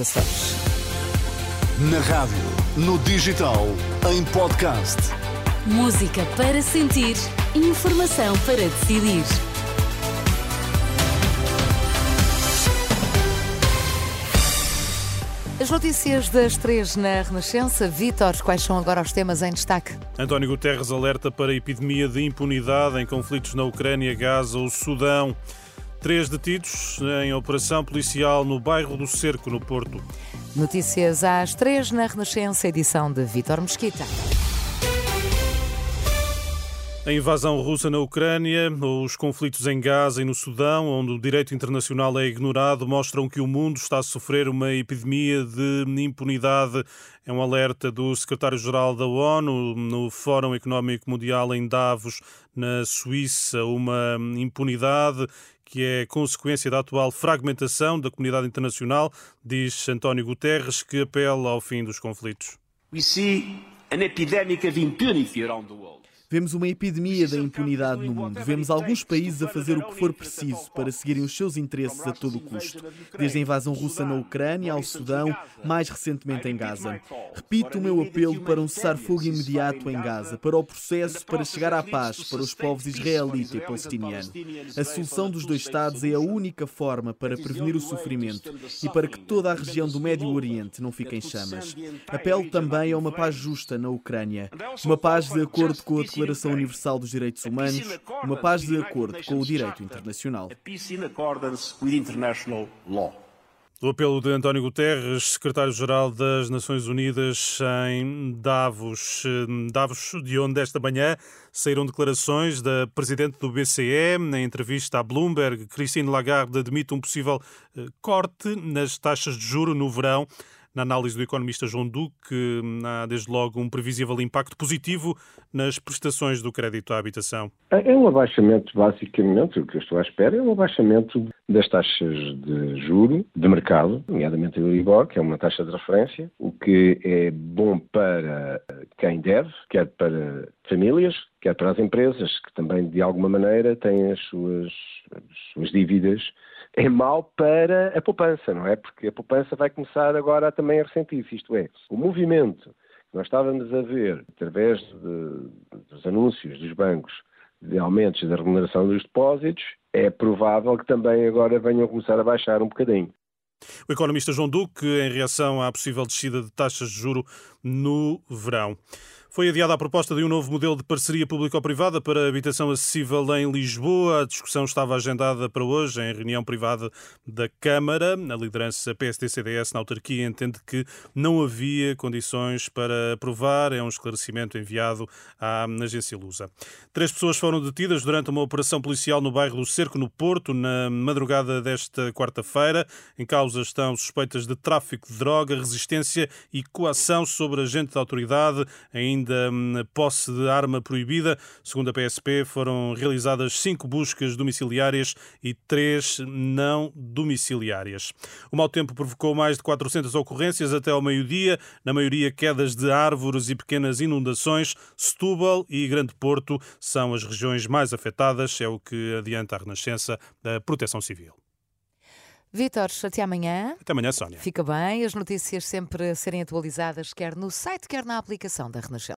Açores. Na rádio, no digital, em podcast. Música para sentir, informação para decidir. As notícias das três na Renascença. Vítor, quais são agora os temas em destaque? António Guterres alerta para a epidemia de impunidade em conflitos na Ucrânia, Gaza ou Sudão. Três detidos em operação policial no bairro do Cerco, no Porto. Notícias às três na Renascença, edição de Vítor Mesquita. A invasão russa na Ucrânia, os conflitos em Gaza e no Sudão, onde o direito internacional é ignorado, mostram que o mundo está a sofrer uma epidemia de impunidade. É um alerta do secretário-geral da ONU no Fórum Económico Mundial em Davos, na Suíça. Uma impunidade que é consequência da atual fragmentação da comunidade internacional, diz António Guterres, que apela ao fim dos conflitos. We see an epidemic of impunity around the world. Vemos uma epidemia da impunidade no mundo. Vemos alguns países a fazer o que for preciso para seguirem os seus interesses a todo custo. Desde a invasão russa na Ucrânia ao Sudão, mais recentemente em Gaza. Repito o meu apelo para um cessar-fogo imediato em Gaza, para o processo para chegar à paz para os povos israelita e palestiniano. A solução dos dois Estados é a única forma para prevenir o sofrimento e para que toda a região do Médio Oriente não fique em chamas. Apelo também a uma paz justa na Ucrânia. Uma paz de acordo com a Declaração Declaração Universal dos Direitos Humanos, uma paz de acordo com o direito internacional. O apelo de António Guterres, secretário-geral das Nações Unidas em Davos. Davos, de onde esta manhã saíram declarações da presidente do BCE. Na entrevista à Bloomberg, Christine Lagarde admite um possível eh, corte nas taxas de juro no verão. Na análise do economista João Duque, há desde logo um previsível impacto positivo nas prestações do crédito à habitação. É um abaixamento, basicamente, o que eu estou à espera é um abaixamento das taxas de juro de mercado, nomeadamente a Euribor, que é uma taxa de referência, o que é bom para quem deve, quer para famílias, quer para as empresas, que também, de alguma maneira, têm as suas, as suas dívidas é mau para a poupança, não é? Porque a poupança vai começar agora também a ressentir-se. Isto é, o movimento que nós estávamos a ver através de, dos anúncios dos bancos de aumentos da remuneração dos depósitos, é provável que também agora venham a começar a baixar um bocadinho. O economista João Duque, em reação à possível descida de taxas de juro no verão. Foi adiada a proposta de um novo modelo de parceria público-privada para habitação acessível em Lisboa. A discussão estava agendada para hoje em reunião privada da Câmara. A liderança PSD-CDS na autarquia entende que não havia condições para aprovar. É um esclarecimento enviado à agência Lusa. Três pessoas foram detidas durante uma operação policial no bairro do Cerco, no Porto, na madrugada desta quarta-feira. Em causa estão suspeitas de tráfico de droga, resistência e coação sobre agente da autoridade. Ainda ainda hum, posse de arma proibida. Segundo a PSP, foram realizadas cinco buscas domiciliárias e três não domiciliárias. O mau tempo provocou mais de 400 ocorrências até ao meio-dia, na maioria quedas de árvores e pequenas inundações. Setúbal e Grande Porto são as regiões mais afetadas, é o que adianta a Renascença da Proteção Civil. Vítor, até amanhã. Até amanhã, Sónia. Fica bem, as notícias sempre serem atualizadas, quer no site, quer na aplicação da Renascença.